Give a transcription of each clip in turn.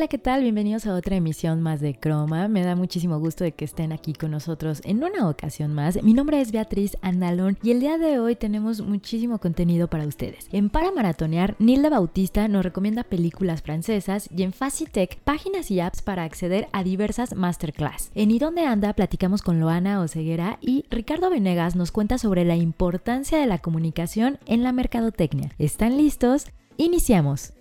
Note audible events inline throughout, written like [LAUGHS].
Hola, ¿qué tal? Bienvenidos a otra emisión más de Croma. Me da muchísimo gusto de que estén aquí con nosotros en una ocasión más. Mi nombre es Beatriz Andalón y el día de hoy tenemos muchísimo contenido para ustedes. En Para Maratonear, Nilda Bautista nos recomienda películas francesas y en Facitech, páginas y apps para acceder a diversas masterclass. En ¿Y dónde anda? platicamos con Loana Oceguera y Ricardo Venegas nos cuenta sobre la importancia de la comunicación en la mercadotecnia. ¿Están listos? Iniciamos.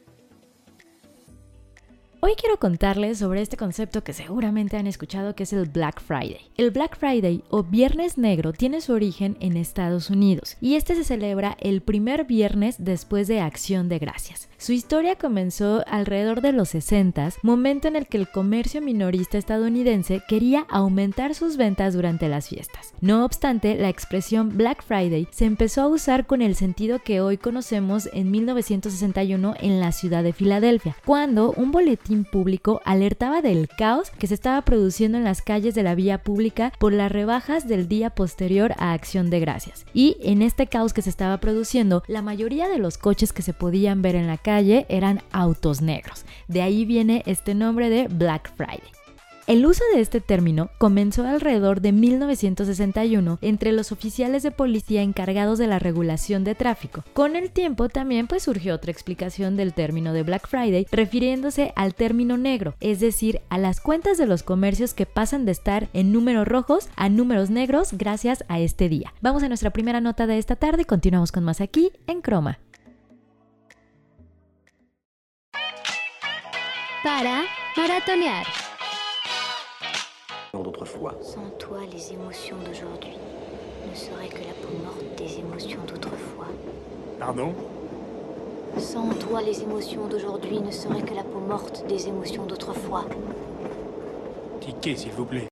Hoy quiero contarles sobre este concepto que seguramente han escuchado que es el Black Friday. El Black Friday o Viernes Negro tiene su origen en Estados Unidos y este se celebra el primer viernes después de Acción de Gracias. Su historia comenzó alrededor de los 60, momento en el que el comercio minorista estadounidense quería aumentar sus ventas durante las fiestas. No obstante, la expresión Black Friday se empezó a usar con el sentido que hoy conocemos en 1961 en la ciudad de Filadelfia, cuando un boletín público alertaba del caos que se estaba produciendo en las calles de la vía pública por las rebajas del día posterior a Acción de Gracias. Y en este caos que se estaba produciendo, la mayoría de los coches que se podían ver en la calle eran autos negros. De ahí viene este nombre de Black Friday. El uso de este término comenzó alrededor de 1961 entre los oficiales de policía encargados de la regulación de tráfico. Con el tiempo también pues surgió otra explicación del término de Black Friday refiriéndose al término negro, es decir, a las cuentas de los comercios que pasan de estar en números rojos a números negros gracias a este día. Vamos a nuestra primera nota de esta tarde y continuamos con más aquí en Croma. para maratonear. D'autrefois. Sans toi, les émotions d'aujourd'hui ne seraient que la peau morte des émotions d'autrefois. Pardon Sans toi, les émotions d'aujourd'hui ne seraient que la peau morte des émotions d'autrefois. Ticket, s'il vous plaît.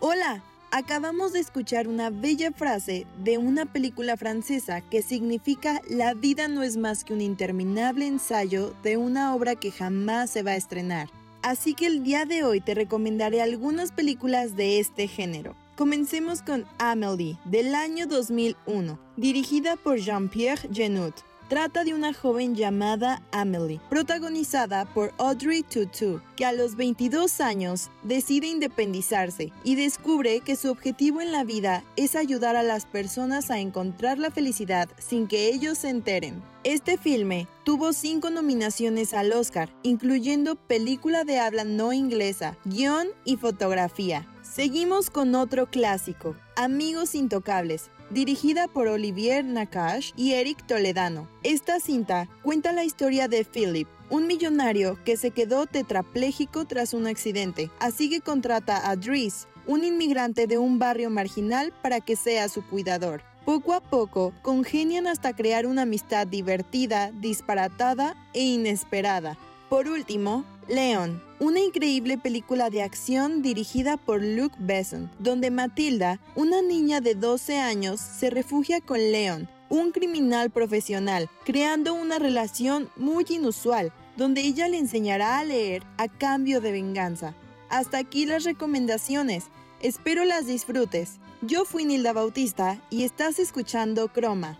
Hola, acabamos de escuchar una bella frase de una película francesa que significa la vida no es más que un interminable ensayo de una obra que jamás se va a estrenar. Así que el día de hoy te recomendaré algunas películas de este género. Comencemos con Amélie, del año 2001, dirigida por Jean-Pierre Genot. Trata de una joven llamada Amelie, protagonizada por Audrey Tautou, que a los 22 años decide independizarse y descubre que su objetivo en la vida es ayudar a las personas a encontrar la felicidad sin que ellos se enteren. Este filme tuvo cinco nominaciones al Oscar, incluyendo película de habla no inglesa, guion y fotografía. Seguimos con otro clásico, Amigos Intocables, dirigida por Olivier Nakash y Eric Toledano. Esta cinta cuenta la historia de Philip, un millonario que se quedó tetrapléjico tras un accidente, así que contrata a Dries, un inmigrante de un barrio marginal, para que sea su cuidador. Poco a poco, congenian hasta crear una amistad divertida, disparatada e inesperada. Por último, Leon, una increíble película de acción dirigida por Luc Besson, donde Matilda, una niña de 12 años, se refugia con Leon, un criminal profesional, creando una relación muy inusual, donde ella le enseñará a leer a cambio de venganza. Hasta aquí las recomendaciones. Espero las disfrutes. Yo fui Nilda Bautista y estás escuchando Croma.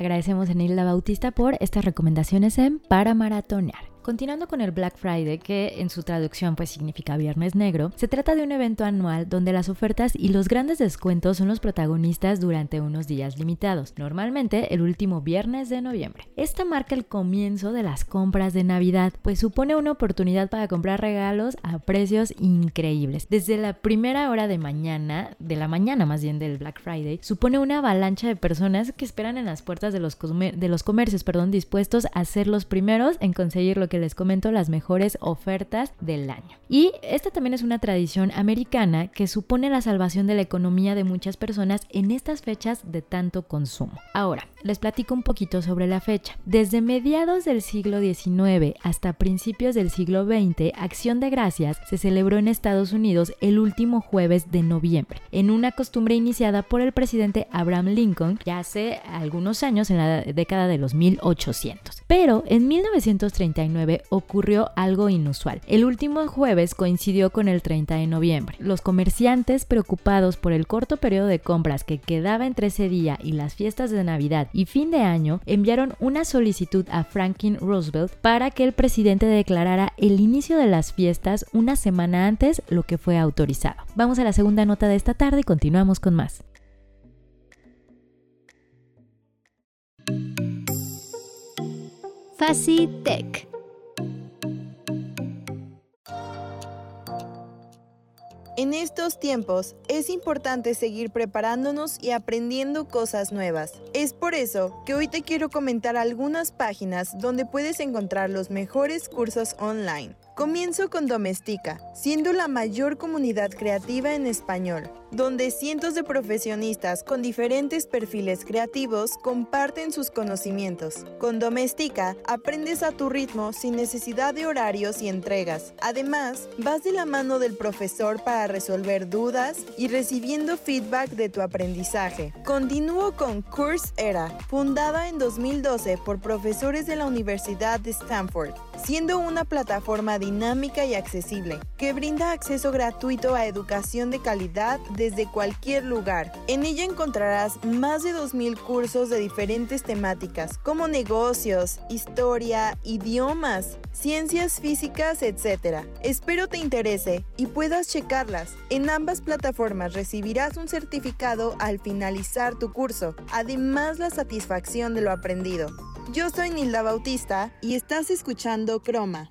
Agradecemos a Nilda Bautista por estas recomendaciones en Para Maratonear. Continuando con el Black Friday, que en su traducción pues significa Viernes Negro, se trata de un evento anual donde las ofertas y los grandes descuentos son los protagonistas durante unos días limitados, normalmente el último viernes de noviembre. Esta marca el comienzo de las compras de Navidad, pues supone una oportunidad para comprar regalos a precios increíbles. Desde la primera hora de mañana, de la mañana más bien del Black Friday, supone una avalancha de personas que esperan en las puertas de los, de los comercios, perdón, dispuestos a ser los primeros en conseguir lo que les comento, las mejores ofertas del año. Y esta también es una tradición americana que supone la salvación de la economía de muchas personas en estas fechas de tanto consumo. Ahora, les platico un poquito sobre la fecha. Desde mediados del siglo XIX hasta principios del siglo XX, Acción de Gracias se celebró en Estados Unidos el último jueves de noviembre, en una costumbre iniciada por el presidente Abraham Lincoln ya hace algunos años, en la década de los 1800. Pero en 1939 ocurrió algo inusual. El último jueves coincidió con el 30 de noviembre. Los comerciantes preocupados por el corto periodo de compras que quedaba entre ese día y las fiestas de Navidad y fin de año enviaron una solicitud a Franklin Roosevelt para que el presidente declarara el inicio de las fiestas una semana antes, lo que fue autorizado. Vamos a la segunda nota de esta tarde y continuamos con más. Facitech. En estos tiempos es importante seguir preparándonos y aprendiendo cosas nuevas. Es por eso que hoy te quiero comentar algunas páginas donde puedes encontrar los mejores cursos online. Comienzo con Domestika, siendo la mayor comunidad creativa en español, donde cientos de profesionistas con diferentes perfiles creativos comparten sus conocimientos. Con Domestika aprendes a tu ritmo sin necesidad de horarios y entregas. Además, vas de la mano del profesor para resolver dudas y recibiendo feedback de tu aprendizaje. Continúo con Coursera, fundada en 2012 por profesores de la Universidad de Stanford, siendo una plataforma dinámica y accesible, que brinda acceso gratuito a educación de calidad desde cualquier lugar. En ella encontrarás más de 2.000 cursos de diferentes temáticas, como negocios, historia, idiomas, ciencias físicas, etc. Espero te interese y puedas checarlas. En ambas plataformas recibirás un certificado al finalizar tu curso, además la satisfacción de lo aprendido. Yo soy Nilda Bautista y estás escuchando Croma.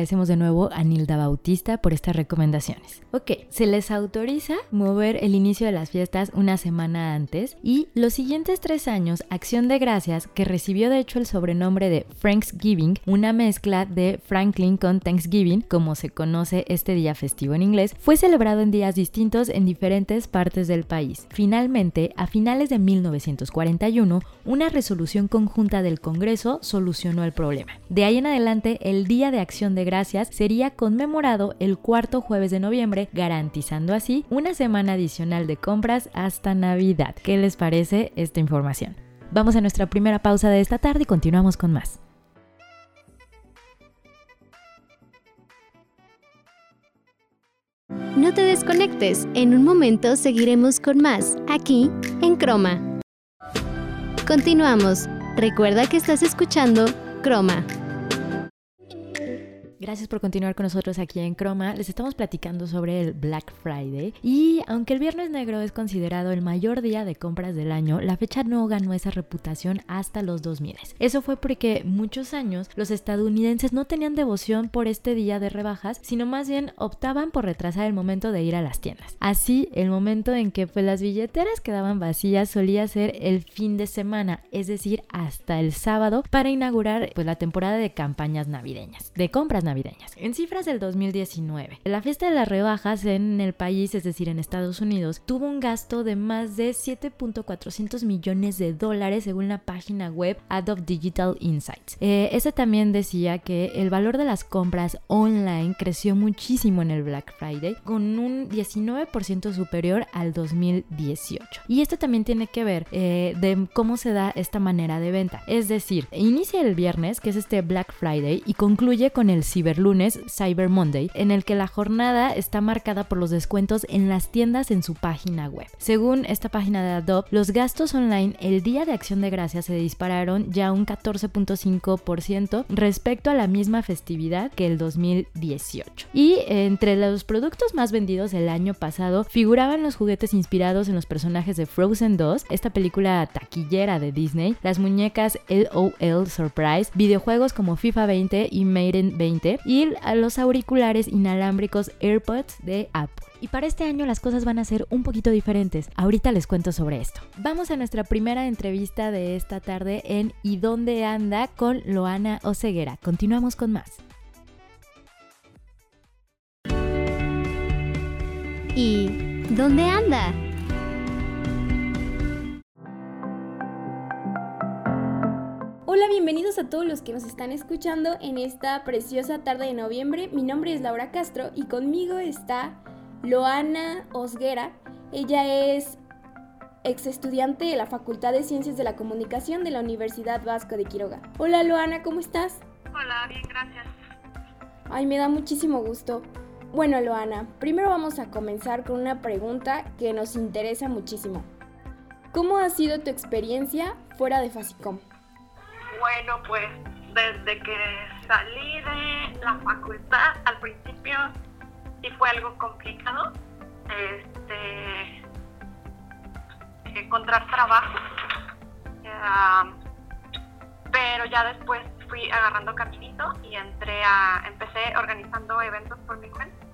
Agradecemos de nuevo a Nilda Bautista por estas recomendaciones. Ok, se les autoriza mover el inicio de las fiestas una semana antes y los siguientes tres años, Acción de Gracias, que recibió de hecho el sobrenombre de Thanksgiving, una mezcla de Franklin con Thanksgiving, como se conoce este día festivo en inglés, fue celebrado en días distintos en diferentes partes del país. Finalmente, a finales de 1941, una resolución conjunta del Congreso solucionó el problema. De ahí en adelante, el Día de Acción de Gracias sería conmemorado el cuarto jueves de noviembre, garantizando así una semana adicional de compras hasta Navidad. ¿Qué les parece esta información? Vamos a nuestra primera pausa de esta tarde y continuamos con más. No te desconectes, en un momento seguiremos con más, aquí en Croma. Continuamos. Recuerda que estás escuchando Croma. Gracias por continuar con nosotros aquí en Croma. Les estamos platicando sobre el Black Friday y aunque el Viernes Negro es considerado el mayor día de compras del año, la fecha no ganó esa reputación hasta los 2000. Eso fue porque muchos años los estadounidenses no tenían devoción por este día de rebajas, sino más bien optaban por retrasar el momento de ir a las tiendas. Así, el momento en que pues, las billeteras quedaban vacías solía ser el fin de semana, es decir, hasta el sábado para inaugurar pues, la temporada de campañas navideñas, de compras navideñas. En cifras del 2019, la fiesta de las rebajas en el país, es decir, en Estados Unidos, tuvo un gasto de más de 7.400 millones de dólares según la página web Adobe Digital Insights. Eh, ese también decía que el valor de las compras online creció muchísimo en el Black Friday, con un 19% superior al 2018. Y esto también tiene que ver eh, de cómo se da esta manera de venta. Es decir, inicia el viernes, que es este Black Friday, y concluye con el ciberlunes, Cyber Monday, en el que la jornada está marcada por los descuentos en las tiendas en su página web. Según esta página de Adobe, los gastos online el día de acción de gracias se dispararon ya un 14.5% respecto a la misma festividad que el 2018. Y entre los productos más vendidos el año pasado figuraban los juguetes inspirados en los personajes de Frozen 2, esta película taquillera de Disney, las muñecas LOL Surprise, videojuegos como FIFA 20 y Maiden 20, Twitter y los auriculares inalámbricos AirPods de Apple. Y para este año las cosas van a ser un poquito diferentes. Ahorita les cuento sobre esto. Vamos a nuestra primera entrevista de esta tarde en ¿Y dónde anda? con Loana Oceguera. Continuamos con más. ¿Y dónde anda? Hola, bienvenidos a todos los que nos están escuchando en esta preciosa tarde de noviembre. Mi nombre es Laura Castro y conmigo está Loana Osguera. Ella es ex estudiante de la Facultad de Ciencias de la Comunicación de la Universidad Vasco de Quiroga. Hola Loana, ¿cómo estás? Hola, bien, gracias. Ay, me da muchísimo gusto. Bueno, Loana, primero vamos a comenzar con una pregunta que nos interesa muchísimo. ¿Cómo ha sido tu experiencia fuera de Fasicom? Bueno, pues desde que salí de la facultad al principio sí fue algo complicado. Este, encontrar trabajo. pero ya después fui agarrando caminito y entré a, empecé organizando eventos por mi cuenta.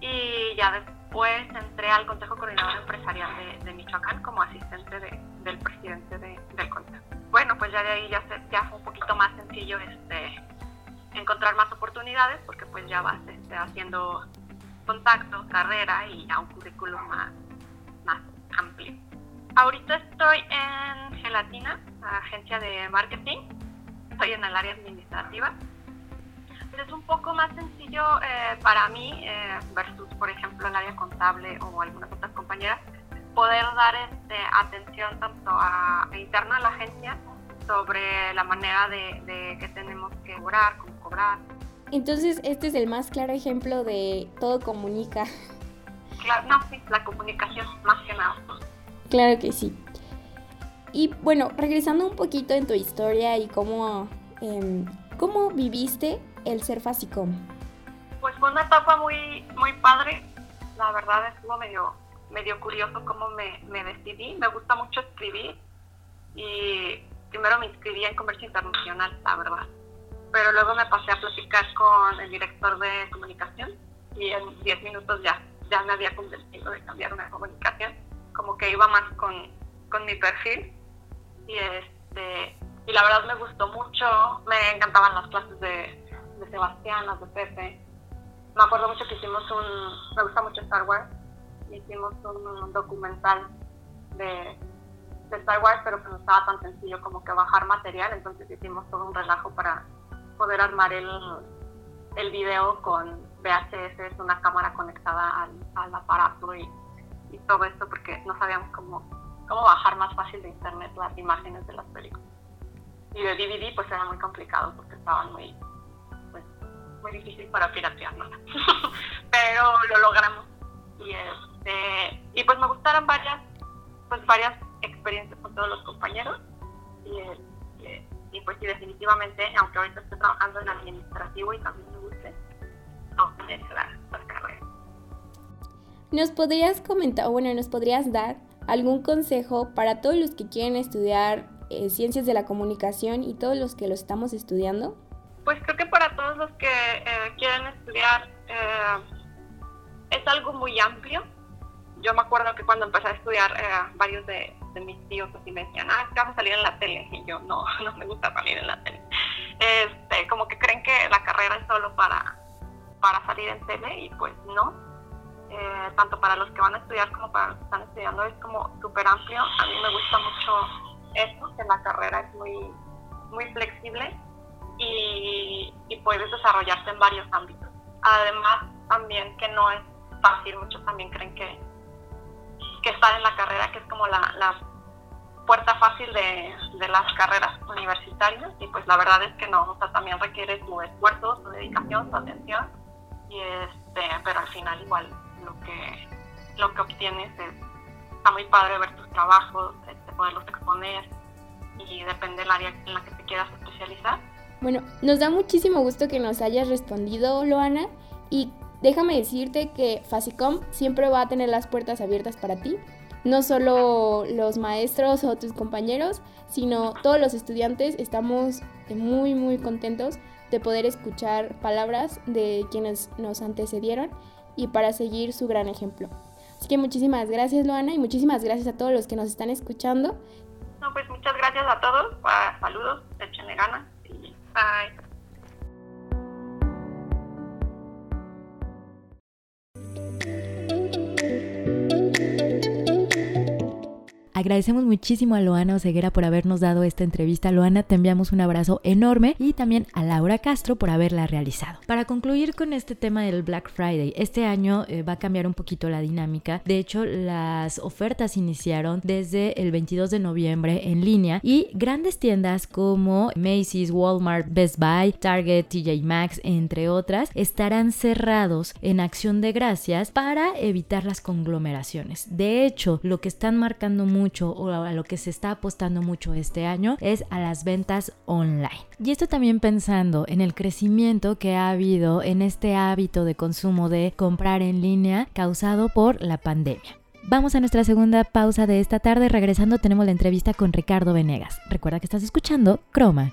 Y ya después entré al Consejo Coordinador Empresarial de, Michoacán como asistente del presidente del consejo bueno, pues ya de ahí ya, ya fue un poquito más sencillo este, encontrar más oportunidades porque pues ya vas este, haciendo contacto, carrera y ya un currículum más, más amplio. Ahorita estoy en Gelatina, agencia de marketing, estoy en el área administrativa. Pues es un poco más sencillo eh, para mí eh, versus, por ejemplo, el área contable o algunas otras compañeras, poder dar este, atención tanto a, interna a la agencia sobre la manera de, que tenemos que cobrar, cómo cobrar. Entonces, este es el más claro ejemplo de todo comunica. Claro, no, sí, la comunicación, más que nada. Claro que sí. Y bueno, regresando un poquito en tu historia y cómo, em, cómo viviste el ser Fasicom. Pues fue una etapa muy, muy padre. La verdad estuvo medio medio curioso cómo me, me decidí. Me gusta mucho escribir y primero me inscribí en comercio internacional, la verdad. Pero luego me pasé a platicar con el director de comunicación y en 10 minutos ya, ya me había convencido de cambiar una comunicación. Como que iba más con, con mi perfil. Y, este, y la verdad me gustó mucho. Me encantaban las clases de, de Sebastián, las de Pepe. Me acuerdo mucho que hicimos un... Me gusta mucho Star Wars hicimos un documental de, Star Wars, pero que no estaba tan sencillo como que bajar material, entonces hicimos todo un relajo para poder armar el, el video con VHS, es una cámara conectada al, aparato y, todo esto porque no sabíamos cómo, cómo bajar más fácil de internet las imágenes de las películas. Y de DVD pues era muy complicado porque estaban muy, pues, muy difícil para piratear, [LAUGHS] pero lo logramos. Y es, este, y pues me gustaron varias, pues varias experiencias con todos los compañeros. Y, este, y pues sí, definitivamente, aunque ahorita estoy trabajando en administrativo y también me guste, no la, la carrera. ¿Nos podrías comentar, bueno, nos podrías dar algún consejo para todos los que quieren estudiar eh, ciencias de la comunicación y todos los que lo estamos estudiando? Pues creo que para todos los que eh, quieren estudiar eh, es algo muy amplio yo me acuerdo que cuando empecé a estudiar, eh, varios de, mis tíos así me decían, ah, que vas a salir en la tele. Y yo, no, [LAUGHS] no me gusta salir en la tele. Este, como que creen que la carrera es solo para, para salir en tele y pues no. Eh, tanto para los que van a estudiar como para los que están estudiando es como súper amplio. A mí me gusta mucho eso, que la carrera es muy, muy flexible y, y puedes desarrollarte en varios ámbitos. Además, también que no es fácil, muchos también creen que que estar en la carrera, que es como la, la puerta fácil de, de, las carreras universitarias y pues la verdad es que no, o sea, también requiere tu esfuerzo, tu dedicación, tu atención y este, pero al final igual lo que, lo que obtienes es, está muy padre ver tus trabajos, este, poderlos exponer y depende del área en la que te quieras especializar. Bueno, nos da muchísimo gusto que nos hayas respondido, Loana, y Déjame decirte que Fasicom siempre va a tener las puertas abiertas para ti. No solo los maestros o tus compañeros, sino todos los estudiantes estamos muy muy contentos de poder escuchar palabras de quienes nos antecedieron y para seguir su gran ejemplo. Así que muchísimas gracias, Loana, y muchísimas gracias a todos los que nos están escuchando. No, pues muchas gracias a todos. Ah, saludos, échenle ganas bye. Agradecemos muchísimo a Loana Oseguera por habernos dado esta entrevista. Loana, te enviamos un abrazo enorme y también a Laura Castro por haberla realizado. Para concluir con este tema del Black Friday, este año eh, va a cambiar un poquito la dinámica. De hecho, las ofertas iniciaron desde el 22 de noviembre en línea y grandes tiendas como Macy's, Walmart, Best Buy, Target, TJ Maxx, entre otras, estarán cerrados en acción de gracias para evitar las conglomeraciones. De hecho, lo que están marcando mucho o a lo que se está apostando mucho este año es a las ventas online. Y esto también pensando en el crecimiento que ha habido en este hábito de consumo de comprar en línea causado por la pandemia. Vamos a nuestra segunda pausa de esta tarde. Regresando tenemos la entrevista con Ricardo Venegas. Recuerda que estás escuchando Croma.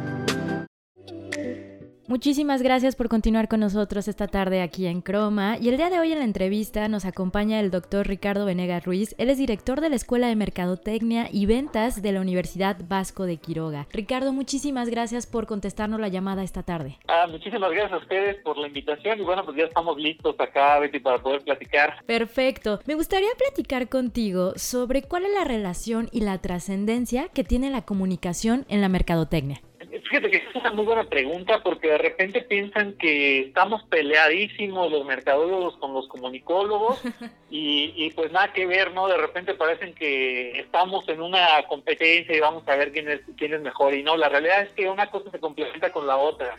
Muchísimas gracias por continuar con nosotros esta tarde aquí en Croma. Y el día de hoy en la entrevista nos acompaña el doctor Ricardo Venegas Ruiz. Él es director de la Escuela de Mercadotecnia y Ventas de la Universidad Vasco de Quiroga. Ricardo, muchísimas gracias por contestarnos la llamada esta tarde. Ah, muchísimas gracias a ustedes por la invitación y bueno, pues ya estamos listos acá, Betty, para poder platicar. Perfecto. Me gustaría platicar contigo sobre cuál es la relación y la trascendencia que tiene la comunicación en la mercadotecnia. Fíjate que una muy buena pregunta porque de repente piensan que estamos peleadísimos los mercadólogos con los comunicólogos [LAUGHS] y, y pues nada que ver, ¿no? De repente parecen que estamos en una competencia y vamos a ver quién es, quién es mejor y no, la realidad es que una cosa se complementa con la otra.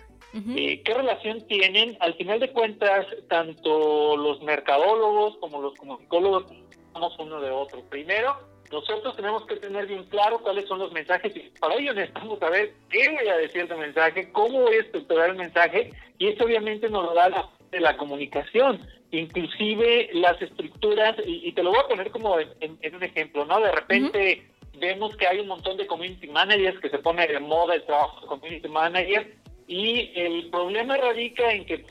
Eh, ¿Qué relación tienen? Al final de cuentas, tanto los mercadólogos como los comunicólogos somos uno de otro. Primero, nosotros tenemos que tener bien claro cuáles son los mensajes y para ello necesitamos saber qué voy a decir de mensaje, cómo voy a estructurar el mensaje y esto obviamente nos lo da la, de la comunicación, inclusive las estructuras, y, te lo voy a poner como en, un ejemplo, ¿no? De repente vemos que hay un montón de community managers que se pone de moda el trabajo de community manager y el problema radica en que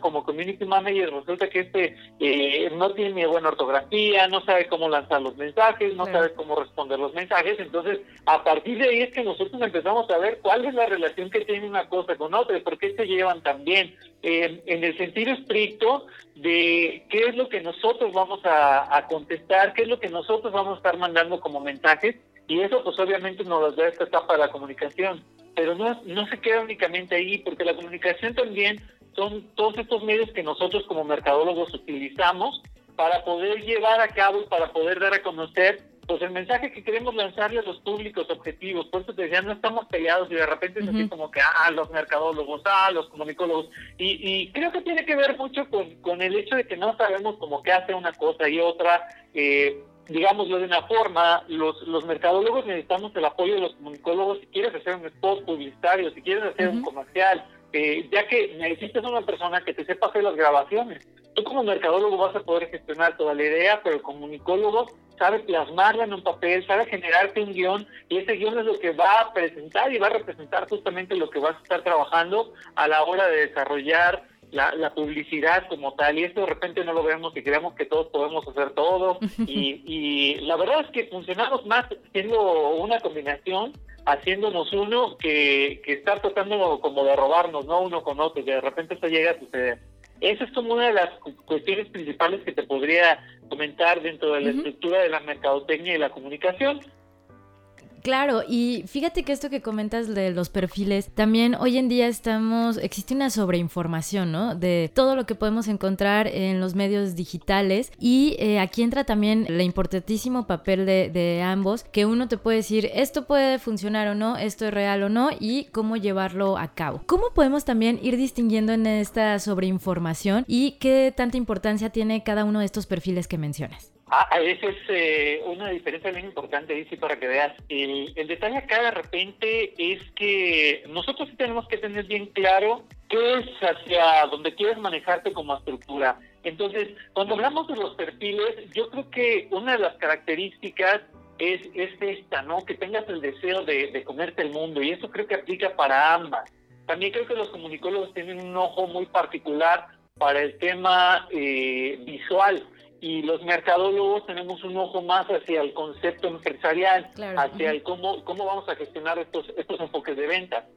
como community manager resulta que este eh, no tiene buena ortografía, no sabe cómo lanzar los mensajes, no sabe cómo responder los mensajes, entonces a partir de ahí es que nosotros empezamos a ver cuál es la relación que tiene una cosa con otra y por qué se llevan tan bien, eh, en el sentido estricto de qué es lo que nosotros vamos a, contestar, qué es lo que nosotros vamos a estar mandando como mensajes y eso pues obviamente nos da esta etapa de la comunicación. Pero no, no se queda únicamente ahí, porque la comunicación también son todos estos medios que nosotros como mercadólogos utilizamos para poder llevar a cabo y para poder dar a conocer pues el mensaje que queremos lanzarle a los públicos objetivos. Por eso te decía, no estamos peleados y de repente es así como que, ah, los mercadólogos, ah, los comunicólogos. Y, y creo que tiene que ver mucho con, con el hecho de que no sabemos como qué hace una cosa y otra. Eh, digámoslo de una forma, los, los mercadólogos necesitamos el apoyo de los comunicólogos si quieres hacer un spot publicitario, si quieres hacer un comercial, eh, ya que necesitas una persona que te sepa hacer las grabaciones. Tú como mercadólogo vas a poder gestionar toda la idea, pero el comunicólogo sabe plasmarla en un papel, sabe generarte un guion y ese guion es lo que va a presentar y va a representar justamente lo que vas a estar trabajando a la hora de desarrollar la, la, publicidad como tal, y esto de repente no lo vemos y creemos que todos podemos hacer todo, [LAUGHS] y, y la verdad es que funcionamos más siendo una combinación haciéndonos uno que, que está tratando como de robarnos, ¿no? Uno con otro, que de repente esto llega a suceder. Esa es como una de las cuestiones principales que te podría comentar dentro de la estructura de la mercadotecnia y la comunicación. Claro, y fíjate que esto que comentas de los perfiles, también hoy en día estamos, existe una sobreinformación, ¿no? De todo lo que podemos encontrar en los medios digitales y eh, aquí entra también el importantísimo papel de, de, ambos, que uno te puede decir, esto puede funcionar o no, esto es real o no y cómo llevarlo a cabo. ¿Cómo podemos también ir distinguiendo en esta sobreinformación y qué tanta importancia tiene cada uno de estos perfiles que mencionas? Ah, esa es eh, una diferencia bien importante, dice, para que veas. El, el, detalle acá de repente es que nosotros tenemos que tener bien claro qué es hacia donde quieres manejarte como estructura. Entonces, cuando hablamos de los perfiles, yo creo que una de las características es, es esta, ¿no? Que tengas el deseo de, de comerte el mundo, y eso creo que aplica para ambas. También creo que los comunicólogos tienen un ojo muy particular para el tema eh, visual y los mercadólogos tenemos un ojo más hacia el concepto empresarial, hacia el cómo, cómo vamos a gestionar estos, estos enfoques de venta.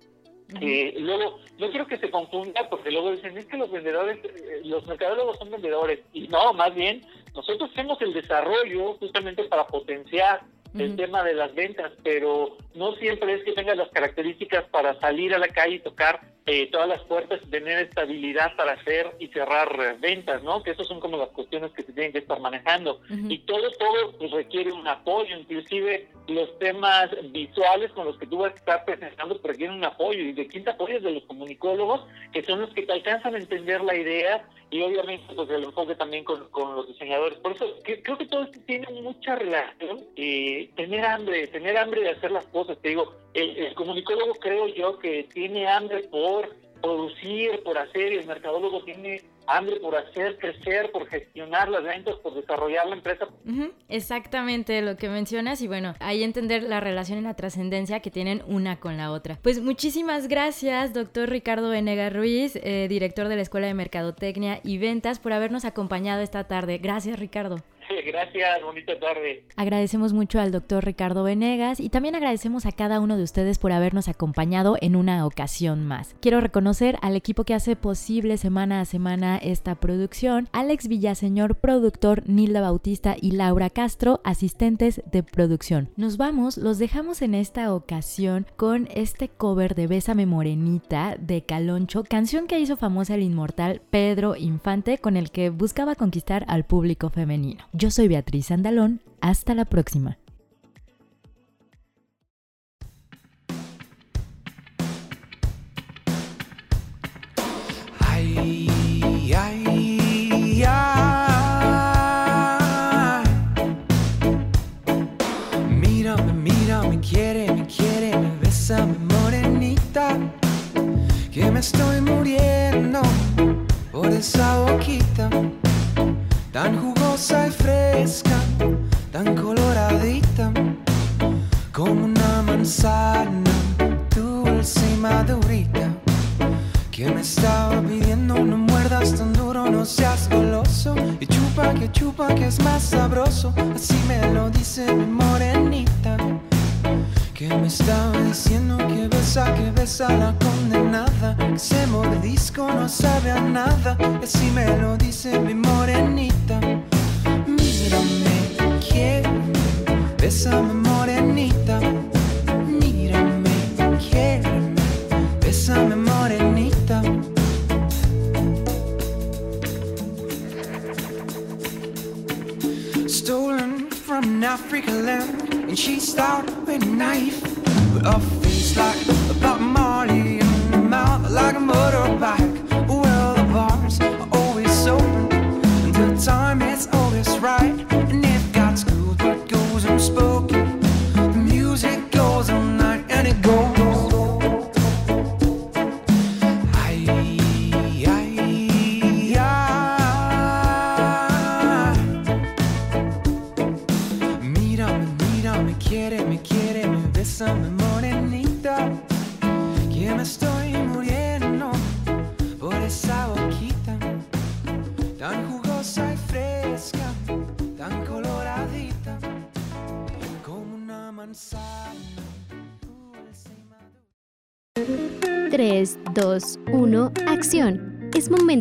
Eh, luego, no quiero que se confunda porque luego dicen, es que los vendedores, eh, los mercadólogos son vendedores. Y no, más bien, nosotros hacemos el desarrollo justamente para potenciar el tema de las ventas, pero no siempre es que tengas las características para salir a la calle y tocar eh, todas las puertas y tener estabilidad para hacer y cerrar eh, ventas, ¿no? Que esas son como las cuestiones que se tienen que estar manejando. Y todo, todo pues, requiere un apoyo, inclusive los temas visuales con los que tú vas a estar presentando requieren un apoyo. ¿Y de quién te apoyas? De los comunicólogos, que son los que te alcanzan a entender la idea y obviamente pues el enfoque también con, con los diseñadores. Por eso creo que todo esto tiene mucha relación. Eh, tener hambre, tener hambre de hacer las cosas. Te digo, el, comunicólogo creo yo que tiene hambre por producir, por hacer, y el mercadólogo tiene hambre por hacer crecer, por gestionar las ventas, por desarrollar la empresa. Exactamente lo que mencionas y bueno, ahí entender la relación y la trascendencia que tienen una con la otra. Pues muchísimas gracias, doctor Ricardo Venega Ruiz, eh, director de la Escuela de Mercadotecnia y Ventas, por habernos acompañado esta tarde. Gracias, Ricardo. [LAUGHS] Gracias, bonita tarde. Agradecemos mucho al doctor Ricardo Venegas y también agradecemos a cada uno de ustedes por habernos acompañado en una ocasión más. Quiero reconocer al equipo que hace posible semana a semana esta producción, Alex Villaseñor, productor, Nilda Bautista y Laura Castro, asistentes de producción. Nos vamos, los dejamos en esta ocasión con este cover de Bésame Morenita de Caloncho, canción que hizo famosa el inmortal Pedro Infante con el que buscaba conquistar al público femenino. Yo soy Beatriz Andalón, hasta la próxima. Ay, ay. Mírame, mírame, quiere, me quiere, me besa, morenita. Que me estoy muriendo por esa boquita fresca, tan coloradita, como una manzana dulce y madurita. Que me estaba pidiendo no muerdas tan duro, no seas goloso y chupa que chupa que es más sabroso, así me lo dice mi morenita. Que me estaba diciendo que besa, que besa la condenada. Que ese mordisco no sabe a nada. Así me lo dice mi morenita. Mírame, quiere, bésame morenita. Mírame, quiere, bésame morenita. Stolen from an Africa land and she started with a knife. With a face like a Bob Marley and a mouth like a motorbike.